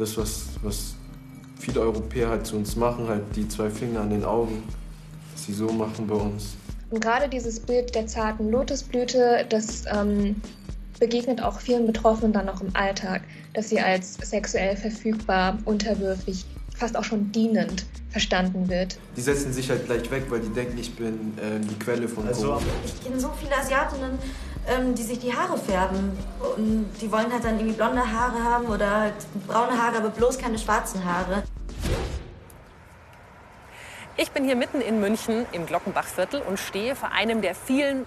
das, was, was viele Europäer halt zu uns machen, halt die zwei Finger an den Augen, dass sie so machen bei uns. Und gerade dieses Bild der zarten Lotusblüte, das ähm, begegnet auch vielen Betroffenen dann noch im Alltag, dass sie als sexuell verfügbar, unterwürfig, fast auch schon dienend verstanden wird. Die setzen sich halt gleich weg, weil die denken, ich bin äh, die Quelle von also, Corona. Ich kenne so viele Asiatinnen, ähm, die sich die Haare färben. Und die wollen halt dann irgendwie blonde Haare haben oder halt braune Haare, aber bloß keine schwarzen Haare. Ich bin hier mitten in München im Glockenbachviertel und stehe vor einem der vielen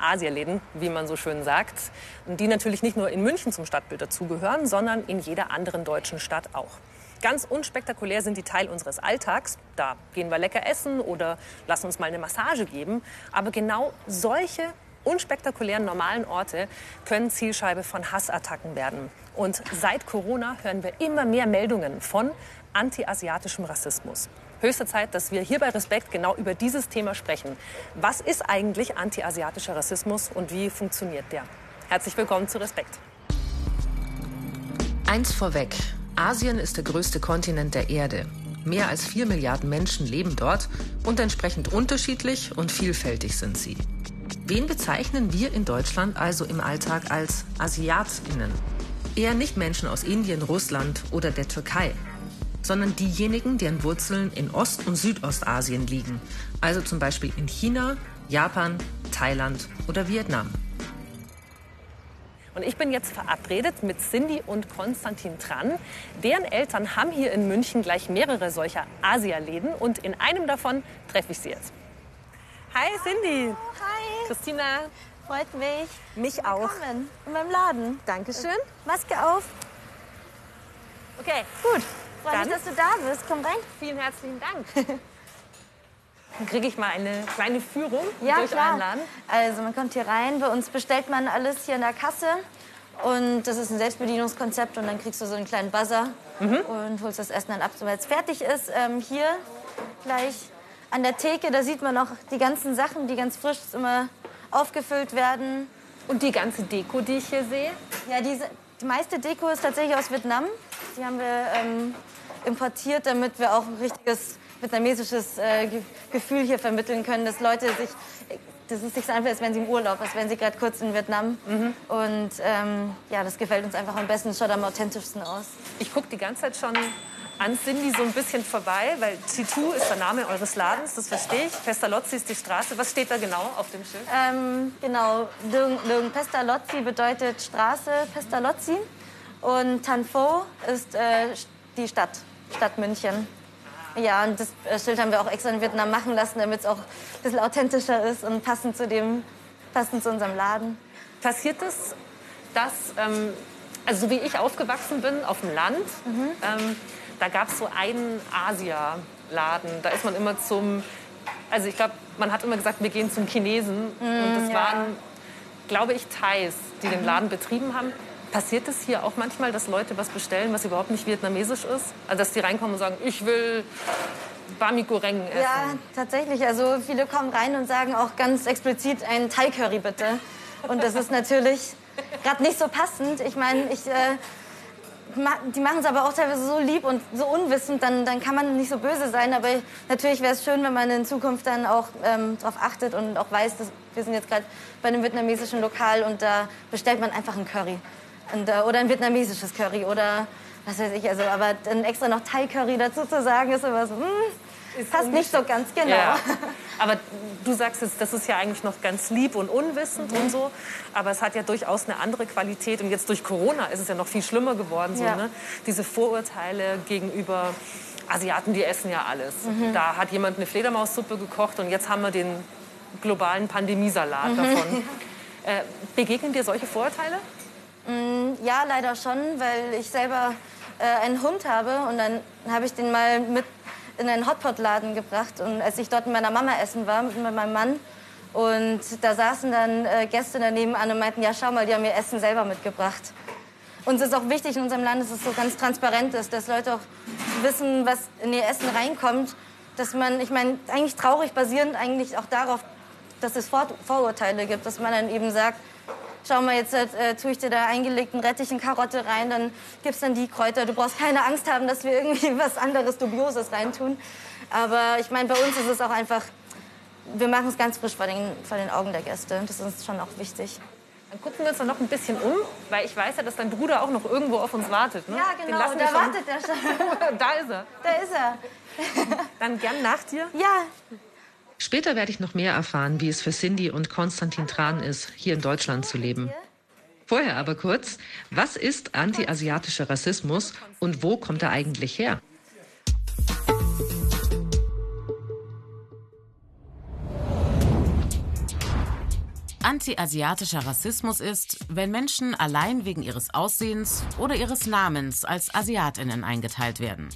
Asialäden, wie man so schön sagt, die natürlich nicht nur in München zum Stadtbild dazugehören, sondern in jeder anderen deutschen Stadt auch. Ganz unspektakulär sind die Teil unseres Alltags. Da gehen wir lecker essen oder lassen uns mal eine Massage geben. Aber genau solche unspektakulären normalen Orte können Zielscheibe von Hassattacken werden. Und seit Corona hören wir immer mehr Meldungen von antiasiatischem Rassismus. Höchste Zeit, dass wir hier bei Respekt genau über dieses Thema sprechen. Was ist eigentlich antiasiatischer Rassismus und wie funktioniert der? Herzlich willkommen zu Respekt. Eins vorweg. Asien ist der größte Kontinent der Erde. Mehr als vier Milliarden Menschen leben dort und entsprechend unterschiedlich und vielfältig sind sie. Wen bezeichnen wir in Deutschland also im Alltag als Asiatinnen? Eher nicht Menschen aus Indien, Russland oder der Türkei, sondern diejenigen, deren Wurzeln in Ost- und Südostasien liegen, also zum Beispiel in China, Japan, Thailand oder Vietnam. Und ich bin jetzt verabredet mit Cindy und Konstantin Tran. Deren Eltern haben hier in München gleich mehrere solcher Asialäden und in einem davon treffe ich sie jetzt. Hi Cindy. Hi. Christina. Freut mich. Mich auch. Willkommen in meinem Laden. Dankeschön. Maske auf. Okay, gut. Freue mich, dass du da bist. Komm rein. Vielen herzlichen Dank. Dann kriege ich mal eine kleine Führung ja, durch klar. Laden. Also man kommt hier rein, bei uns bestellt man alles hier in der Kasse. Und das ist ein Selbstbedienungskonzept und dann kriegst du so einen kleinen Buzzer mhm. und holst das Essen dann ab, sobald es fertig ist. Ähm, hier gleich an der Theke, da sieht man auch die ganzen Sachen, die ganz frisch immer aufgefüllt werden. Und die ganze Deko, die ich hier sehe? Ja, diese, die meiste Deko ist tatsächlich aus Vietnam. Die haben wir ähm, importiert, damit wir auch ein richtiges vietnamesisches äh, Gefühl hier vermitteln können, dass Leute sich, das ist nicht so einfach, als wären sie im Urlaub, als wären sie gerade kurz in Vietnam. Mhm. Und ähm, ja, das gefällt uns einfach am besten, es schaut am authentischsten aus. Ich gucke die ganze Zeit schon an Cindy so ein bisschen vorbei, weil Titu ist der Name eures Ladens, das verstehe ich. Pestalozzi ist die Straße. Was steht da genau auf dem Schild? Ähm, genau, Đường Pestalozzi bedeutet Straße Pestalozzi und Tanfo ist äh, die Stadt, Stadt München. Ja, und das äh, Schild haben wir auch extra in Vietnam machen lassen, damit es auch ein bisschen authentischer ist und passend zu, dem, passend zu unserem Laden. Passiert es, dass, ähm, also so wie ich aufgewachsen bin, auf dem Land, mhm. ähm, da gab es so einen Asia-Laden. Da ist man immer zum, also ich glaube, man hat immer gesagt, wir gehen zum Chinesen. Mhm, und das ja. waren, glaube ich, Thais, die den Laden betrieben haben. Passiert es hier auch manchmal, dass Leute was bestellen, was überhaupt nicht vietnamesisch ist? Also dass die reinkommen und sagen, ich will Bami Goreng essen? Ja, tatsächlich. Also viele kommen rein und sagen auch ganz explizit ein Thai Curry bitte. Und das ist natürlich gerade nicht so passend. Ich meine, ich äh, die machen es aber auch teilweise so lieb und so unwissend, dann, dann kann man nicht so böse sein. Aber natürlich wäre es schön, wenn man in Zukunft dann auch ähm, darauf achtet und auch weiß, dass wir sind jetzt gerade bei einem vietnamesischen Lokal und da bestellt man einfach ein Curry. Und, äh, oder ein vietnamesisches Curry oder was weiß ich. Also, aber dann extra noch Thai-Curry dazu zu sagen, ist immer so, mh, hm, passt nicht so ganz genau. Ja. Aber du sagst jetzt, das ist ja eigentlich noch ganz lieb und unwissend mhm. und so. Aber es hat ja durchaus eine andere Qualität. Und jetzt durch Corona ist es ja noch viel schlimmer geworden. So, ja. ne? Diese Vorurteile gegenüber Asiaten, die essen ja alles. Mhm. Da hat jemand eine Fledermaussuppe gekocht und jetzt haben wir den globalen Pandemiesalat mhm. davon. Äh, begegnen dir solche Vorurteile? Mm, ja, leider schon, weil ich selber äh, einen Hund habe und dann habe ich den mal mit in einen Hotpot-Laden gebracht und als ich dort mit meiner Mama essen war, mit meinem Mann und da saßen dann äh, Gäste daneben an und meinten, ja schau mal, die haben ihr Essen selber mitgebracht. Uns ist auch wichtig in unserem Land, dass es so ganz transparent ist, dass Leute auch wissen, was in ihr Essen reinkommt. Dass man, ich meine, eigentlich traurig basierend eigentlich auch darauf, dass es Vor Vorurteile gibt, dass man dann eben sagt, schau mal, jetzt äh, tue ich dir da eingelegten Rettich in Karotte rein, dann gibst dann die Kräuter. Du brauchst keine Angst haben, dass wir irgendwie was anderes Dubioses reintun. Aber ich meine, bei uns ist es auch einfach, wir machen es ganz frisch vor den, vor den Augen der Gäste. Das ist uns schon auch wichtig. Dann gucken wir uns dann noch ein bisschen um, weil ich weiß ja, dass dein Bruder auch noch irgendwo auf uns wartet. Ne? Ja, genau, da wartet er schon. da ist er. Da ist er. Dann gern nach dir. Ja. Später werde ich noch mehr erfahren, wie es für Cindy und Konstantin Tran ist, hier in Deutschland zu leben. Vorher aber kurz, was ist anti-asiatischer Rassismus und wo kommt er eigentlich her? Anti-asiatischer Rassismus ist, wenn Menschen allein wegen ihres Aussehens oder ihres Namens als Asiatinnen eingeteilt werden.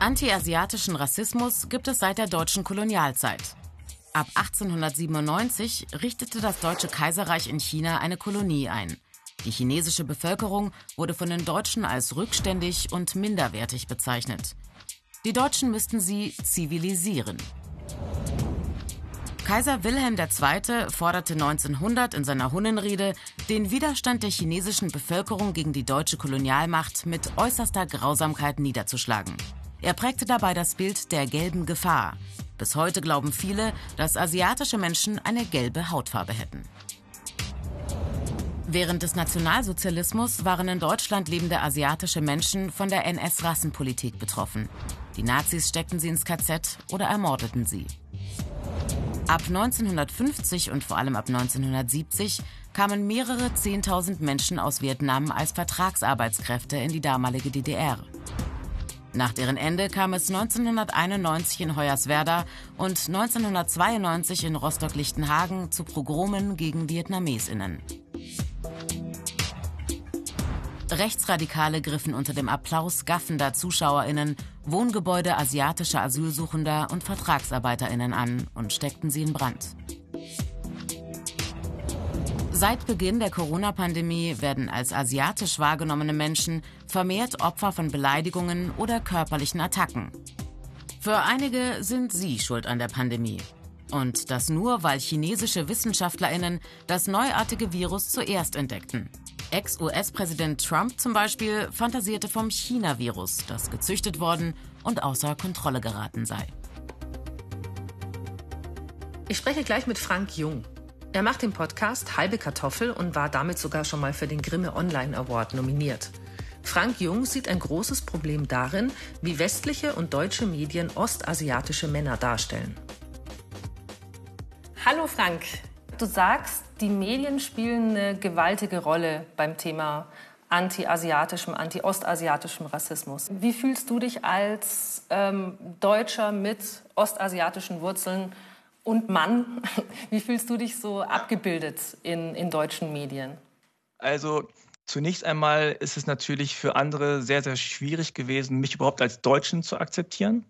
Anti-asiatischen Rassismus gibt es seit der deutschen Kolonialzeit. Ab 1897 richtete das Deutsche Kaiserreich in China eine Kolonie ein. Die chinesische Bevölkerung wurde von den Deutschen als rückständig und minderwertig bezeichnet. Die Deutschen müssten sie zivilisieren. Kaiser Wilhelm II. forderte 1900 in seiner Hunnenrede, den Widerstand der chinesischen Bevölkerung gegen die deutsche Kolonialmacht mit äußerster Grausamkeit niederzuschlagen. Er prägte dabei das Bild der gelben Gefahr. Bis heute glauben viele, dass asiatische Menschen eine gelbe Hautfarbe hätten. Während des Nationalsozialismus waren in Deutschland lebende asiatische Menschen von der NS-Rassenpolitik betroffen. Die Nazis steckten sie ins KZ oder ermordeten sie. Ab 1950 und vor allem ab 1970 kamen mehrere 10.000 Menschen aus Vietnam als Vertragsarbeitskräfte in die damalige DDR. Nach deren Ende kam es 1991 in Hoyerswerda und 1992 in Rostock-Lichtenhagen zu Pogromen gegen Vietnamesinnen. Rechtsradikale griffen unter dem Applaus gaffender Zuschauerinnen Wohngebäude asiatischer Asylsuchender und Vertragsarbeiterinnen an und steckten sie in Brand. Seit Beginn der Corona-Pandemie werden als asiatisch wahrgenommene Menschen vermehrt Opfer von Beleidigungen oder körperlichen Attacken. Für einige sind sie schuld an der Pandemie. Und das nur, weil chinesische Wissenschaftlerinnen das neuartige Virus zuerst entdeckten. Ex-US-Präsident Trump zum Beispiel fantasierte vom China-Virus, das gezüchtet worden und außer Kontrolle geraten sei. Ich spreche gleich mit Frank Jung. Er macht den Podcast Halbe Kartoffel und war damit sogar schon mal für den Grimme Online Award nominiert. Frank Jung sieht ein großes Problem darin, wie westliche und deutsche Medien ostasiatische Männer darstellen. Hallo Frank, du sagst, die Medien spielen eine gewaltige Rolle beim Thema anti-asiatischem, anti-ostasiatischem Rassismus. Wie fühlst du dich als ähm, Deutscher mit ostasiatischen Wurzeln und Mann, wie fühlst du dich so abgebildet in, in deutschen Medien? Also zunächst einmal ist es natürlich für andere sehr, sehr schwierig gewesen, mich überhaupt als Deutschen zu akzeptieren.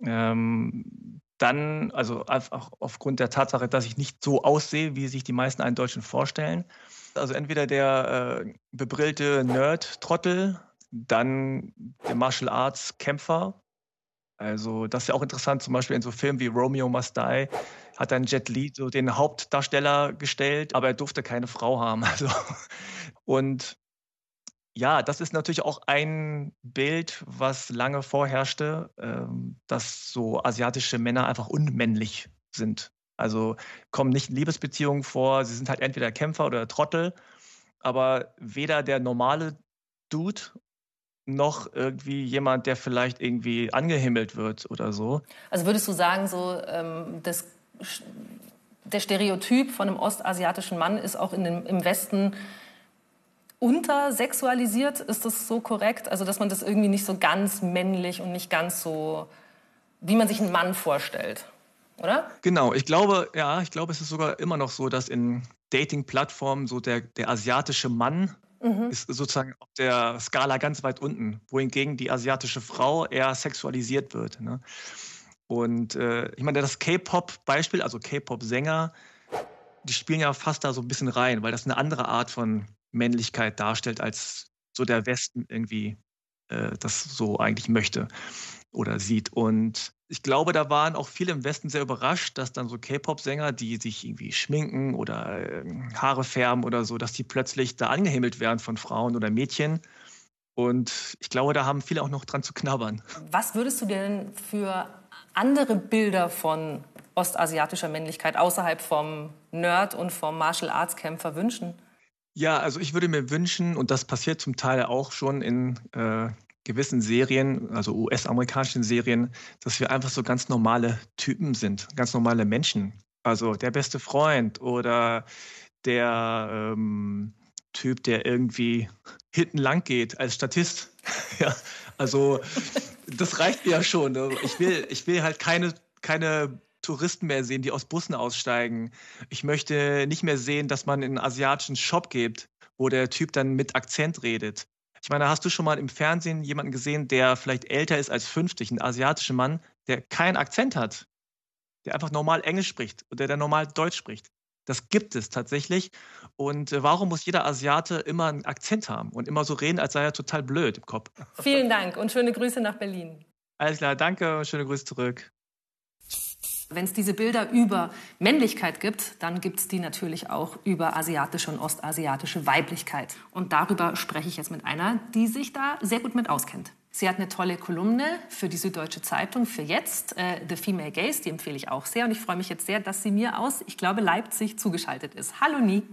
Ähm, dann, also einfach aufgrund der Tatsache, dass ich nicht so aussehe, wie sich die meisten einen Deutschen vorstellen. Also entweder der äh, bebrillte Nerd-Trottel, dann der Martial Arts-Kämpfer also das ist ja auch interessant, zum Beispiel in so Filmen wie Romeo Must Die hat dann Jet Li so den Hauptdarsteller gestellt, aber er durfte keine Frau haben. Also, und ja, das ist natürlich auch ein Bild, was lange vorherrschte, ähm, dass so asiatische Männer einfach unmännlich sind. Also kommen nicht in Liebesbeziehungen vor, sie sind halt entweder Kämpfer oder Trottel, aber weder der normale Dude noch irgendwie jemand, der vielleicht irgendwie angehimmelt wird oder so. Also würdest du sagen, so ähm, das, der Stereotyp von einem ostasiatischen Mann ist auch in dem, im Westen untersexualisiert? Ist das so korrekt? Also dass man das irgendwie nicht so ganz männlich und nicht ganz so, wie man sich einen Mann vorstellt, oder? Genau, ich glaube, ja, ich glaube, es ist sogar immer noch so, dass in Dating-Plattformen so der, der asiatische Mann mhm. ist sozusagen auf der Skala ganz weit unten, wohingegen die asiatische Frau eher sexualisiert wird. Ne? Und äh, ich meine, das K-Pop-Beispiel, also K-Pop-Sänger, die spielen ja fast da so ein bisschen rein, weil das eine andere Art von Männlichkeit darstellt, als so der Westen irgendwie äh, das so eigentlich möchte. Oder sieht. Und ich glaube, da waren auch viele im Westen sehr überrascht, dass dann so K-Pop-Sänger, die sich irgendwie schminken oder äh, Haare färben oder so, dass die plötzlich da angehimmelt werden von Frauen oder Mädchen. Und ich glaube, da haben viele auch noch dran zu knabbern. Was würdest du denn für andere Bilder von ostasiatischer Männlichkeit außerhalb vom Nerd und vom Martial Arts Kämpfer wünschen? Ja, also ich würde mir wünschen, und das passiert zum Teil auch schon in äh, gewissen Serien, also US-amerikanischen Serien, dass wir einfach so ganz normale Typen sind, ganz normale Menschen. Also der beste Freund oder der ähm, Typ, der irgendwie hinten lang geht als Statist. ja, also das reicht mir ja schon. Ne? Ich will, ich will halt keine, keine Touristen mehr sehen, die aus Bussen aussteigen. Ich möchte nicht mehr sehen, dass man in einen asiatischen Shop geht, wo der Typ dann mit Akzent redet. Ich meine, hast du schon mal im Fernsehen jemanden gesehen, der vielleicht älter ist als 50, ein asiatischer Mann, der keinen Akzent hat, der einfach normal Englisch spricht oder der normal Deutsch spricht? Das gibt es tatsächlich. Und äh, warum muss jeder Asiate immer einen Akzent haben und immer so reden, als sei er total blöd im Kopf? Vielen Dank und schöne Grüße nach Berlin. Alles klar, danke und schöne Grüße zurück. Wenn es diese Bilder über Männlichkeit gibt, dann gibt es die natürlich auch über asiatische und ostasiatische Weiblichkeit. Und darüber spreche ich jetzt mit einer, die sich da sehr gut mit auskennt. Sie hat eine tolle Kolumne für die Süddeutsche Zeitung für jetzt, äh, The Female Gaze, die empfehle ich auch sehr. Und ich freue mich jetzt sehr, dass sie mir aus, ich glaube, Leipzig zugeschaltet ist. Hallo Nie.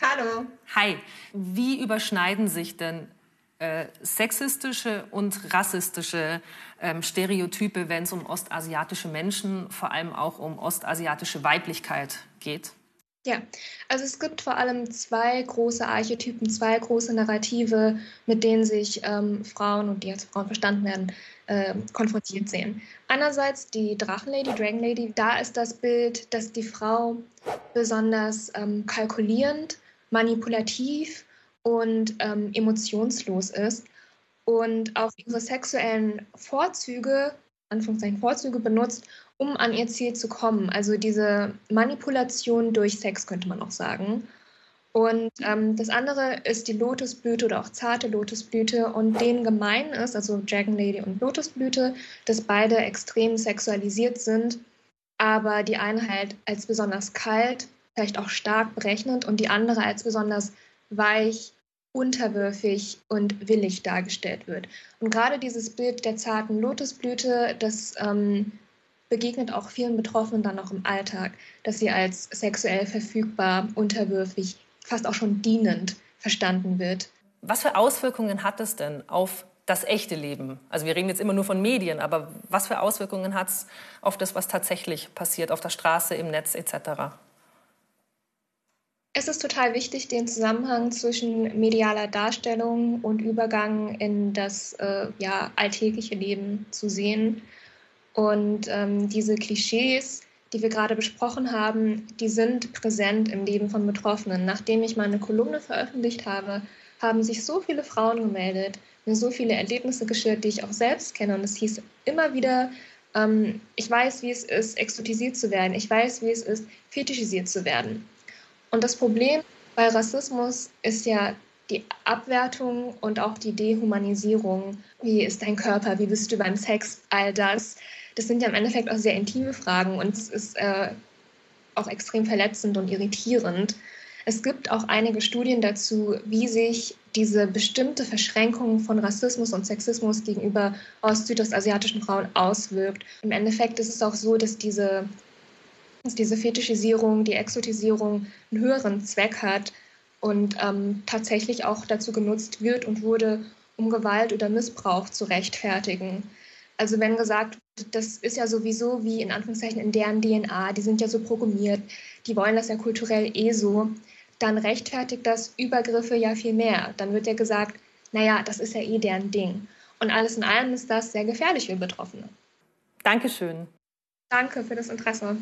Hallo. Hi. Wie überschneiden sich denn äh, sexistische und rassistische ähm, Stereotype, wenn es um ostasiatische Menschen, vor allem auch um ostasiatische Weiblichkeit geht? Ja, also es gibt vor allem zwei große Archetypen, zwei große Narrative, mit denen sich ähm, Frauen und die als Frauen verstanden werden, äh, konfrontiert sehen. Einerseits die Drachenlady, Dragon Lady, da ist das Bild, dass die Frau besonders ähm, kalkulierend, manipulativ und ähm, emotionslos ist und auch ihre sexuellen Vorzüge, Anführungszeichen Vorzüge benutzt, um an ihr Ziel zu kommen. Also diese Manipulation durch Sex könnte man auch sagen. Und ähm, das andere ist die Lotusblüte oder auch zarte Lotusblüte. Und denen gemein ist, also Dragon Lady und Lotusblüte, dass beide extrem sexualisiert sind, aber die eine halt als besonders kalt, vielleicht auch stark berechnend und die andere als besonders weich, unterwürfig und willig dargestellt wird. Und gerade dieses Bild der zarten Lotusblüte, das ähm, begegnet auch vielen Betroffenen dann auch im Alltag, dass sie als sexuell verfügbar, unterwürfig, fast auch schon dienend verstanden wird. Was für Auswirkungen hat es denn auf das echte Leben? Also wir reden jetzt immer nur von Medien, aber was für Auswirkungen hat es auf das, was tatsächlich passiert, auf der Straße, im Netz etc.? Es ist total wichtig, den Zusammenhang zwischen medialer Darstellung und Übergang in das äh, ja, alltägliche Leben zu sehen. Und ähm, diese Klischees, die wir gerade besprochen haben, die sind präsent im Leben von Betroffenen. Nachdem ich meine Kolumne veröffentlicht habe, haben sich so viele Frauen gemeldet, mir so viele Erlebnisse geschildert, die ich auch selbst kenne. Und es hieß immer wieder, ähm, ich weiß, wie es ist, exotisiert zu werden. Ich weiß, wie es ist, fetischisiert zu werden. Und das Problem bei Rassismus ist ja die Abwertung und auch die Dehumanisierung. Wie ist dein Körper? Wie bist du beim Sex? All das. Das sind ja im Endeffekt auch sehr intime Fragen und es ist äh, auch extrem verletzend und irritierend. Es gibt auch einige Studien dazu, wie sich diese bestimmte Verschränkung von Rassismus und Sexismus gegenüber ost-südostasiatischen Frauen auswirkt. Im Endeffekt ist es auch so, dass diese diese Fetischisierung, die Exotisierung einen höheren Zweck hat und ähm, tatsächlich auch dazu genutzt wird und wurde, um Gewalt oder Missbrauch zu rechtfertigen. Also wenn gesagt, das ist ja sowieso wie in Anführungszeichen in deren DNA, die sind ja so programmiert, die wollen das ja kulturell eh so, dann rechtfertigt das Übergriffe ja viel mehr. Dann wird ja gesagt, naja, das ist ja eh deren Ding. Und alles in allem ist das sehr gefährlich für Betroffene. Dankeschön. Danke für das Interesse.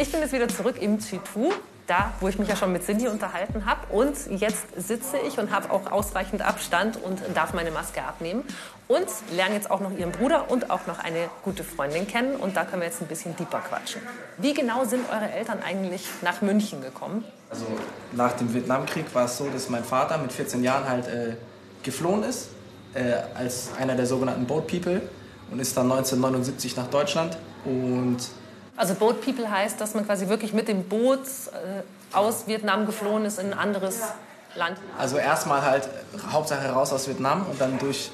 Ich bin jetzt wieder zurück im Chitu, da wo ich mich ja schon mit Cindy unterhalten habe. Und jetzt sitze ich und habe auch ausreichend Abstand und darf meine Maske abnehmen. und lernen jetzt auch noch ihren Bruder und auch noch eine gute Freundin kennen. Und da können wir jetzt ein bisschen deeper quatschen. Wie genau sind eure Eltern eigentlich nach München gekommen? Also nach dem Vietnamkrieg war es so, dass mein Vater mit 14 Jahren halt äh, geflohen ist äh, als einer der sogenannten Boat People und ist dann 1979 nach Deutschland und also Boat People heißt, dass man quasi wirklich mit dem Boot äh, aus Vietnam geflohen ist in ein anderes ja. Land. Also erstmal halt Hauptsache raus aus Vietnam und dann durch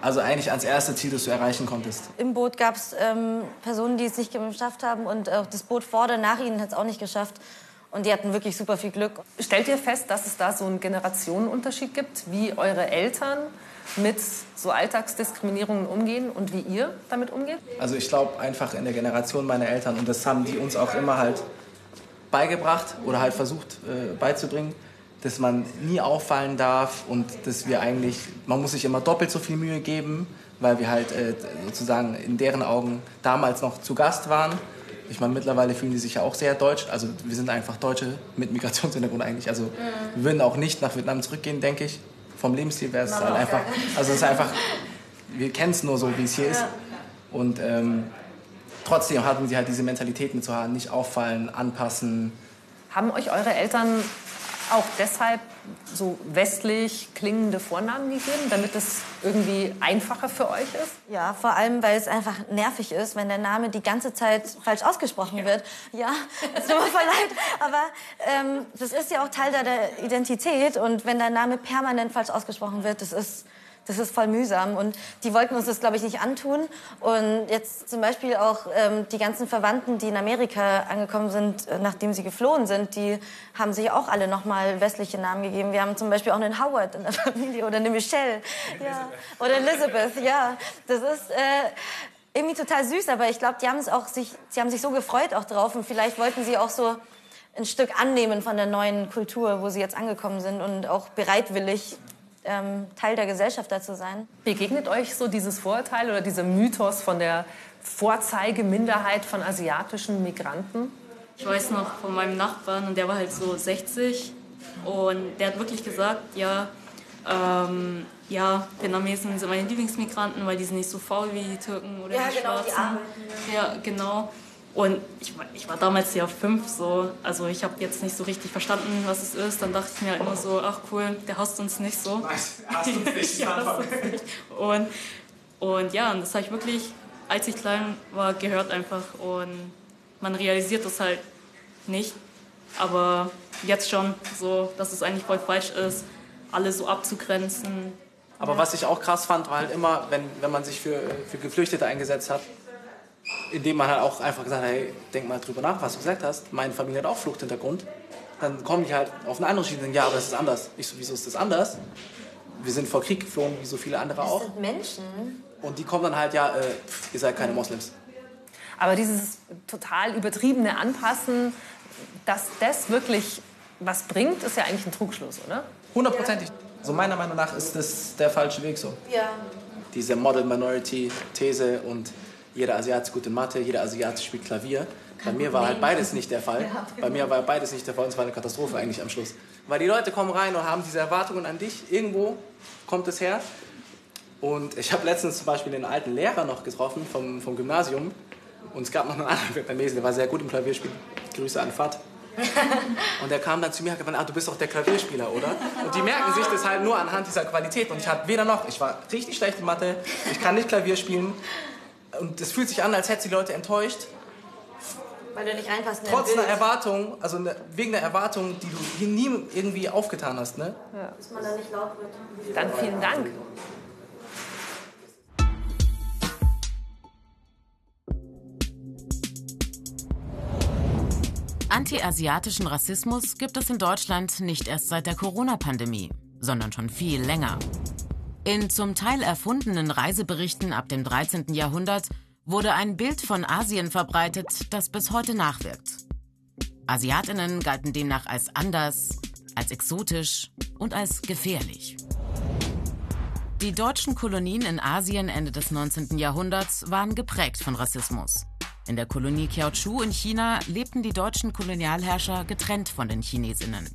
also eigentlich ans erste Ziel, das du erreichen konntest. Im Boot gab es ähm, Personen, die es nicht geschafft haben und auch das Boot vor oder nach ihnen hat es auch nicht geschafft. Und die hatten wirklich super viel Glück. Stellt ihr fest, dass es da so einen Generationenunterschied gibt, wie eure Eltern mit so Alltagsdiskriminierungen umgehen und wie ihr damit umgeht? Also ich glaube einfach in der Generation meiner Eltern und das haben die uns auch immer halt beigebracht oder halt versucht äh, beizubringen, dass man nie auffallen darf und dass wir eigentlich, man muss sich immer doppelt so viel Mühe geben, weil wir halt äh, sozusagen in deren Augen damals noch zu Gast waren. Ich meine, mittlerweile fühlen die sich ja auch sehr deutsch. Also wir sind einfach Deutsche mit Migrationshintergrund eigentlich. Also mhm. wir würden auch nicht nach Vietnam zurückgehen, denke ich. Vom Lebensstil wäre es halt einfach, also es ist einfach, wir kennen es nur so, wie es hier ist. Und ähm, trotzdem hatten sie halt diese Mentalität mit zu haben, nicht auffallen, anpassen. Haben euch eure Eltern auch deshalb so westlich klingende Vornamen gegeben, damit es irgendwie einfacher für euch ist? Ja, vor allem, weil es einfach nervig ist, wenn der Name die ganze Zeit falsch ausgesprochen ja. wird. Ja, es tut mir voll leid, aber ähm, das ist ja auch Teil der Identität und wenn der Name permanent falsch ausgesprochen wird, das ist das ist voll mühsam. Und die wollten uns das, glaube ich, nicht antun. Und jetzt zum Beispiel auch ähm, die ganzen Verwandten, die in Amerika angekommen sind, äh, nachdem sie geflohen sind, die haben sich auch alle nochmal westliche Namen gegeben. Wir haben zum Beispiel auch einen Howard in der Familie oder eine Michelle. Ja. Oder Elizabeth, ja. Das ist... Äh, irgendwie total süß, aber ich glaube, die haben es auch sich, sie haben sich so gefreut auch drauf und vielleicht wollten sie auch so ein Stück annehmen von der neuen Kultur, wo sie jetzt angekommen sind und auch bereitwillig ähm, Teil der Gesellschaft dazu sein. Begegnet euch so dieses Vorurteil oder dieser Mythos von der Vorzeigeminderheit von asiatischen Migranten? Ich weiß noch von meinem Nachbarn und der war halt so 60 und der hat wirklich gesagt, ja, ähm, ja, Vietnamesen sind meine Lieblingsmigranten, weil die sind nicht so faul wie die Türken oder ja, die genau, Schwarzen. Die ja, genau. Und ich, ich war damals ja fünf, so, also ich habe jetzt nicht so richtig verstanden, was es ist. Dann dachte ich mir halt immer so, ach cool, der hasst uns nicht so. Nice. Hasst uns nicht. ja, hasst uns nicht. Und, und ja, und das habe ich wirklich, als ich klein war, gehört einfach. Und man realisiert das halt nicht. Aber jetzt schon so, dass es eigentlich voll falsch ist, alle so abzugrenzen. Aber was ich auch krass fand, war halt immer, wenn, wenn man sich für, für Geflüchtete eingesetzt hat, indem man halt auch einfach gesagt hat, hey, denk mal drüber nach, was du gesagt hast. Meine Familie hat auch Fluchthintergrund. Dann kommen die halt auf eine andere Schiene und sagen, ja, aber das ist anders. Ich so, wieso ist das anders? Wir sind vor Krieg geflohen, wie so viele andere auch. Das sind Menschen. Und die kommen dann halt, ja, äh, ihr seid keine Moslems. Aber dieses total übertriebene Anpassen, dass das wirklich was bringt, ist ja eigentlich ein Trugschluss, oder? Hundertprozentig. Ja. So meiner Meinung nach ist das der falsche Weg so. Ja. Diese Model Minority These und jeder Asiat ist gut in Mathe, jeder Asiat spielt Klavier. Bei mir war halt beides nicht der Fall. Bei mir war beides nicht der Fall und es war eine Katastrophe eigentlich am Schluss. Weil die Leute kommen rein und haben diese Erwartungen an dich. Irgendwo kommt es her. Und ich habe letztens zum Beispiel den alten Lehrer noch getroffen vom, vom Gymnasium. Und es gab noch einen anderen Vietnamesen, der war sehr gut im Klavierspiel. Grüße an Fat. Und der kam dann zu mir und hat gesagt, ah, du bist doch der Klavierspieler, oder? Und die merken sich das halt nur anhand dieser Qualität. Und ich hatte weder noch, ich war richtig schlecht in Mathe, ich kann nicht Klavier spielen, und es fühlt sich an, als hätte die Leute enttäuscht. Weil du nicht reinpasst Trotz einer Erwartung, also ne, wegen der Erwartung, die du nie irgendwie aufgetan hast, ne? Ja. Dass man da nicht laut wird. Dann vielen Dank. Anti-asiatischen Rassismus gibt es in Deutschland nicht erst seit der Corona-Pandemie, sondern schon viel länger. In zum Teil erfundenen Reiseberichten ab dem 13. Jahrhundert wurde ein Bild von Asien verbreitet, das bis heute nachwirkt. Asiatinnen galten demnach als anders, als exotisch und als gefährlich. Die deutschen Kolonien in Asien Ende des 19. Jahrhunderts waren geprägt von Rassismus. In der Kolonie Kiaochu in China lebten die deutschen Kolonialherrscher getrennt von den Chinesinnen.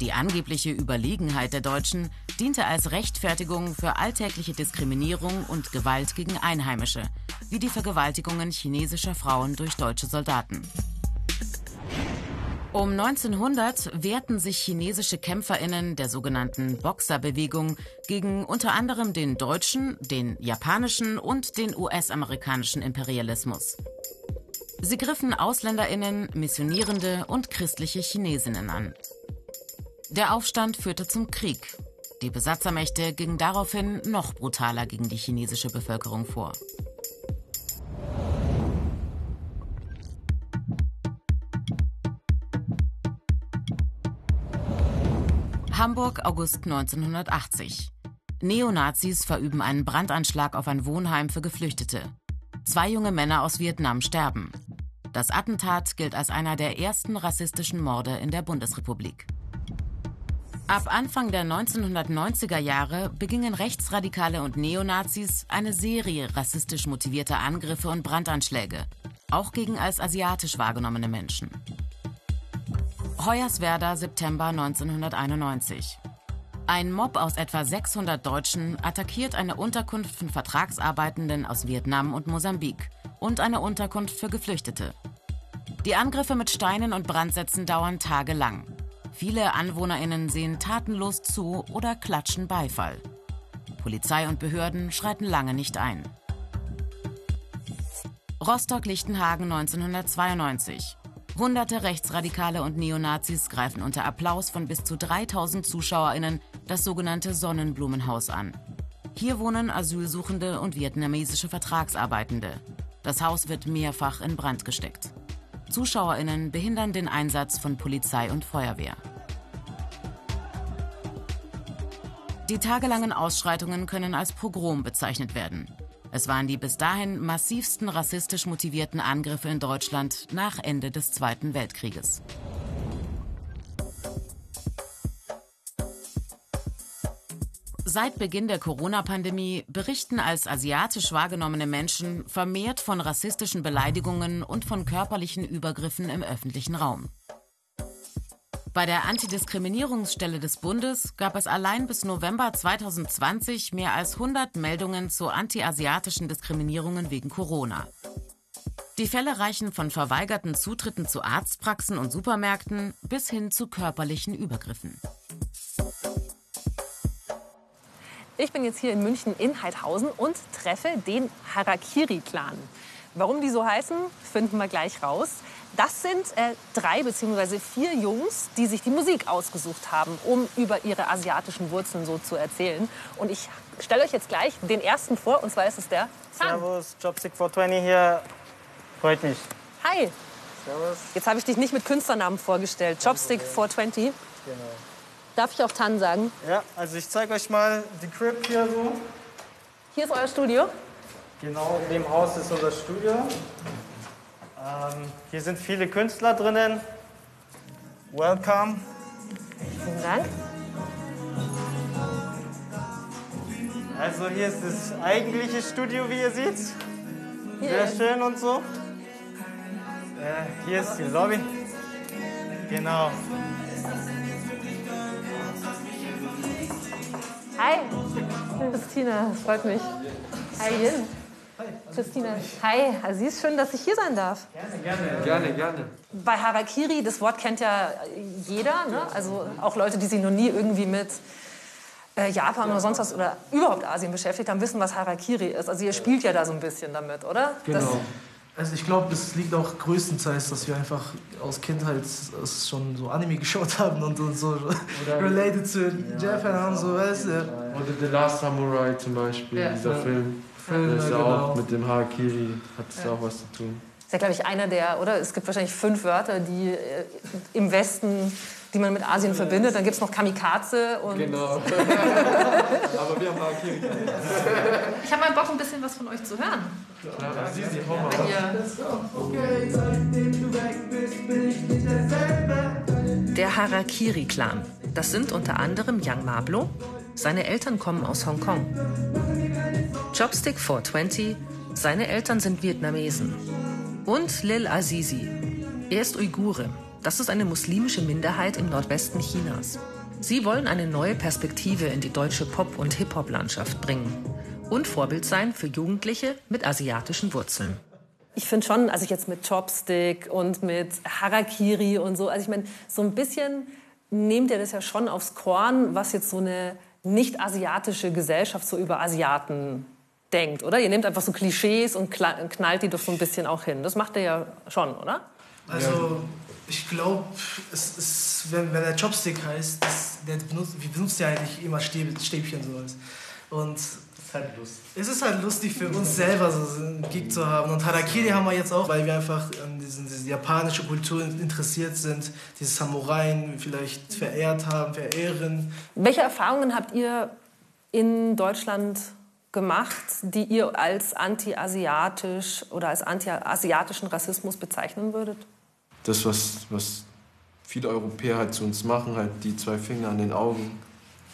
Die angebliche Überlegenheit der Deutschen diente als Rechtfertigung für alltägliche Diskriminierung und Gewalt gegen Einheimische, wie die Vergewaltigungen chinesischer Frauen durch deutsche Soldaten. Um 1900 wehrten sich chinesische Kämpferinnen der sogenannten Boxerbewegung gegen unter anderem den deutschen, den japanischen und den US-amerikanischen Imperialismus. Sie griffen Ausländerinnen, Missionierende und christliche Chinesinnen an. Der Aufstand führte zum Krieg. Die Besatzermächte gingen daraufhin noch brutaler gegen die chinesische Bevölkerung vor. Hamburg, August 1980. Neonazis verüben einen Brandanschlag auf ein Wohnheim für Geflüchtete. Zwei junge Männer aus Vietnam sterben. Das Attentat gilt als einer der ersten rassistischen Morde in der Bundesrepublik. Ab Anfang der 1990er Jahre begingen Rechtsradikale und Neonazis eine Serie rassistisch motivierter Angriffe und Brandanschläge, auch gegen als asiatisch wahrgenommene Menschen. Hoyerswerda, September 1991. Ein Mob aus etwa 600 Deutschen attackiert eine Unterkunft von Vertragsarbeitenden aus Vietnam und Mosambik und eine Unterkunft für Geflüchtete. Die Angriffe mit Steinen und Brandsätzen dauern tagelang. Viele AnwohnerInnen sehen tatenlos zu oder klatschen Beifall. Polizei und Behörden schreiten lange nicht ein. Rostock-Lichtenhagen 1992. Hunderte Rechtsradikale und Neonazis greifen unter Applaus von bis zu 3000 ZuschauerInnen das sogenannte Sonnenblumenhaus an. Hier wohnen Asylsuchende und vietnamesische Vertragsarbeitende. Das Haus wird mehrfach in Brand gesteckt. ZuschauerInnen behindern den Einsatz von Polizei und Feuerwehr. Die tagelangen Ausschreitungen können als Pogrom bezeichnet werden. Es waren die bis dahin massivsten rassistisch motivierten Angriffe in Deutschland nach Ende des Zweiten Weltkrieges. Seit Beginn der Corona-Pandemie berichten als asiatisch wahrgenommene Menschen vermehrt von rassistischen Beleidigungen und von körperlichen Übergriffen im öffentlichen Raum. Bei der Antidiskriminierungsstelle des Bundes gab es allein bis November 2020 mehr als 100 Meldungen zu antiasiatischen Diskriminierungen wegen Corona. Die Fälle reichen von verweigerten Zutritten zu Arztpraxen und Supermärkten bis hin zu körperlichen Übergriffen. Ich bin jetzt hier in München in Heidhausen und treffe den Harakiri-Clan. Warum die so heißen, finden wir gleich raus. Das sind äh, drei bzw. vier Jungs, die sich die Musik ausgesucht haben, um über ihre asiatischen Wurzeln so zu erzählen. Und ich stelle euch jetzt gleich den ersten vor, und zwar ist es der Zan. Servus, Chopstick 420 hier. Freut mich. Hi. Servus. Jetzt habe ich dich nicht mit Künstlernamen vorgestellt. Chopstick 420. Genau. Darf ich auch Tan sagen? Ja, also ich zeige euch mal die Crib hier so. Hier ist euer Studio. Genau, in dem Haus ist unser Studio. Ähm, hier sind viele Künstler drinnen. Welcome. Vielen Dank. Also hier ist das eigentliche Studio, wie ihr seht. Sehr schön und so. Äh, hier ist die Lobby. Genau. Hi, Christina, freut mich. Hi, Yin. Christina. Hi, Aziz, schön, dass ich hier sein darf. Gerne, gerne. Bei Harakiri, das Wort kennt ja jeder, ne? also auch Leute, die sich noch nie irgendwie mit äh, Japan oder sonst was oder überhaupt Asien beschäftigt haben, wissen, was Harakiri ist. Also ihr spielt ja da so ein bisschen damit, oder? Das, Genau. Also ich glaube, das liegt auch größtenteils, dass wir einfach aus Kindheit es schon so Anime geschaut haben und, und so related zu Japan haben, so weißt du. Oder The Last Samurai zum Beispiel, Ja. dieser Ja. Film. Film, das ist ja, ja auch genau. mit dem Harakiri, hat es Ja. auch was zu tun. ist ja, glaube ich, einer der, oder? Es gibt wahrscheinlich fünf Wörter, die äh, im Westen, die man mit Asien verbindet. Dann gibt es noch Kamikaze und. Genau. Aber wir haben Harakiri. Ich habe mal Bock, ein bisschen was von euch zu hören. Der Harakiri-Clan. Das sind unter anderem Young Mablo. Seine Eltern kommen aus Hongkong. Chopstick 420. Seine Eltern sind Vietnamesen. Und Lil Azizi. Er ist Uigure. Das ist eine muslimische Minderheit im Nordwesten Chinas. Sie wollen eine neue Perspektive in die deutsche Pop- und Hip-Hop-Landschaft bringen und Vorbild sein für Jugendliche mit asiatischen Wurzeln. Ich finde schon, also ich jetzt mit Chopstick und mit Harakiri und so, also ich meine, so ein bisschen nehmt ihr das ja schon aufs Korn, was jetzt so eine nicht-asiatische Gesellschaft so über Asiaten denkt, oder? Ihr nehmt einfach so Klischees und knallt die doch so ein bisschen auch hin. Das macht ihr ja schon, oder? Also, ich glaube, es ist, wenn, wenn der Chopstick heißt, das, der benutzt, wir benutzen ja eigentlich immer Stäbchen sowas. Und ist halt lustig. Es ist halt lustig für uns selber, so einen Gig zu haben. Und Harakiri haben wir jetzt auch, weil wir einfach an diesen, diese japanische Kultur interessiert sind, diese Samurai vielleicht verehrt haben, verehren. Welche Erfahrungen habt ihr in Deutschland gemacht, die ihr als anti-asiatisch oder als anti-asiatischen Rassismus bezeichnen würdet? Das, was, was viele Europäer halt zu uns machen, halt die zwei Finger an den Augen,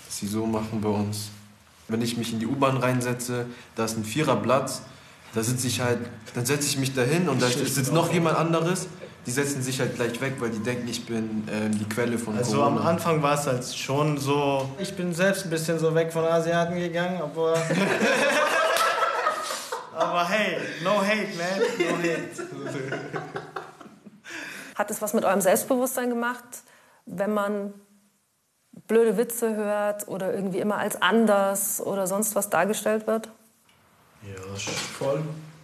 dass sie so machen bei uns. Wenn ich mich in die U-Bahn reinsetze, da ist ein Viererblatt, da sitze ich halt, dann setze ich mich dahin und da sitzt noch jemand anderes. Die setzen sich halt gleich weg, weil die denken, ich bin äh, die Quelle von also Corona. Also am Anfang war es halt schon so, ich bin selbst ein bisschen so weg von Asiaten gegangen, aber... aber hey, no hate, man, no hate. Hat es was mit eurem Selbstbewusstsein gemacht, wenn man blöde Witze hört oder irgendwie immer als anders oder sonst was dargestellt wird? Ja, voll.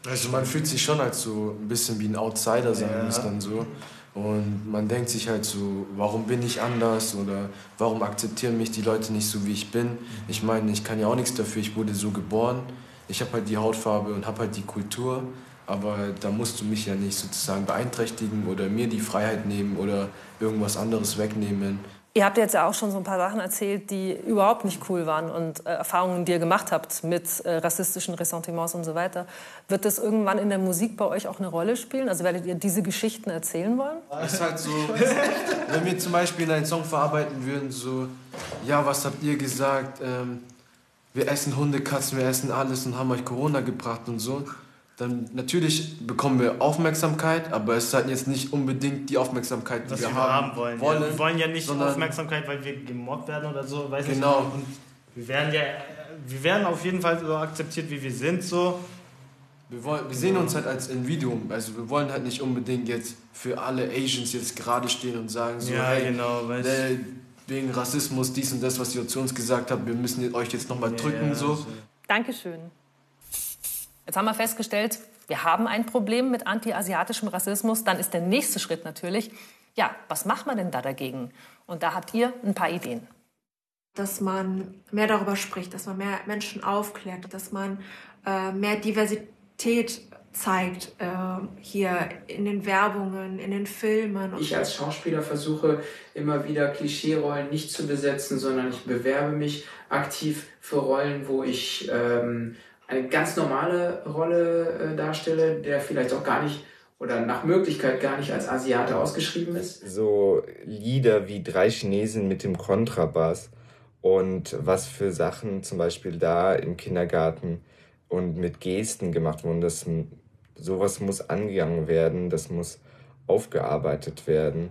Also man fühlt sich schon als so ein bisschen wie ein Outsider, sagen wir es dann so. Und man denkt sich halt so, warum bin ich anders oder warum akzeptieren mich die Leute nicht so, wie ich bin. Ich meine, ich kann ja auch nichts dafür, ich wurde so geboren. Ich habe halt die Hautfarbe und habe halt die Kultur. Aber da musst du mich ja nicht sozusagen beeinträchtigen oder mir die Freiheit nehmen oder irgendwas anderes wegnehmen. Ihr habt jetzt ja auch schon so ein paar Sachen erzählt, die überhaupt nicht cool waren und äh, Erfahrungen, die ihr gemacht habt mit äh, rassistischen Ressentiments und so weiter. Wird das irgendwann in der Musik bei euch auch eine Rolle spielen? Also werdet ihr diese Geschichten erzählen wollen? Es ist halt so, wenn wir zum Beispiel einen Song verarbeiten würden, so, ja, was habt ihr gesagt? Ähm, wir essen Hunde, Katzen, wir essen alles und haben euch Corona gebracht und so dann natürlich bekommen wir Aufmerksamkeit, aber es ist halt jetzt nicht unbedingt die Aufmerksamkeit, die Was wir, wir haben, haben wollen. wollen. Ja, wir wollen ja nicht Aufmerksamkeit, weil wir gemobbt werden oder so, weiß genau. nicht. Und wir werden ja, wir werden auf jeden Fall so akzeptiert, wie wir sind, so. Wir, wollen, wir sehen uns halt als Individuum, also wir wollen halt nicht unbedingt jetzt für alle Asians jetzt gerade stehen und sagen so, ja, hey, genau, weißt äh, wegen Rassismus, dies und das, was ihr zu uns gesagt habt, wir müssen euch jetzt nochmal drücken, ja, so. Dankeschön. Jetzt haben wir festgestellt, wir haben ein Problem mit anti-asiatischem Rassismus. Dann ist der nächste Schritt natürlich, ja, was macht man denn da dagegen? Und da habt ihr ein paar Ideen. Dass man mehr darüber spricht, dass man mehr Menschen aufklärt, dass man äh, mehr Diversität zeigt äh, hier in den Werbungen, in den Filmen. Ich als Schauspieler versuche immer wieder Klischeerollen nicht zu besetzen, sondern ich bewerbe mich aktiv für Rollen, wo ich ähm, eine ganz normale Rolle äh, darstelle, der vielleicht auch gar nicht oder nach Möglichkeit gar nicht als Asiate ausgeschrieben ist. So Lieder wie Drei Chinesen mit dem Kontrabass und was für Sachen zum Beispiel da im Kindergarten und mit Gesten gemacht wurden, das, sowas muss angegangen werden, das muss aufgearbeitet werden.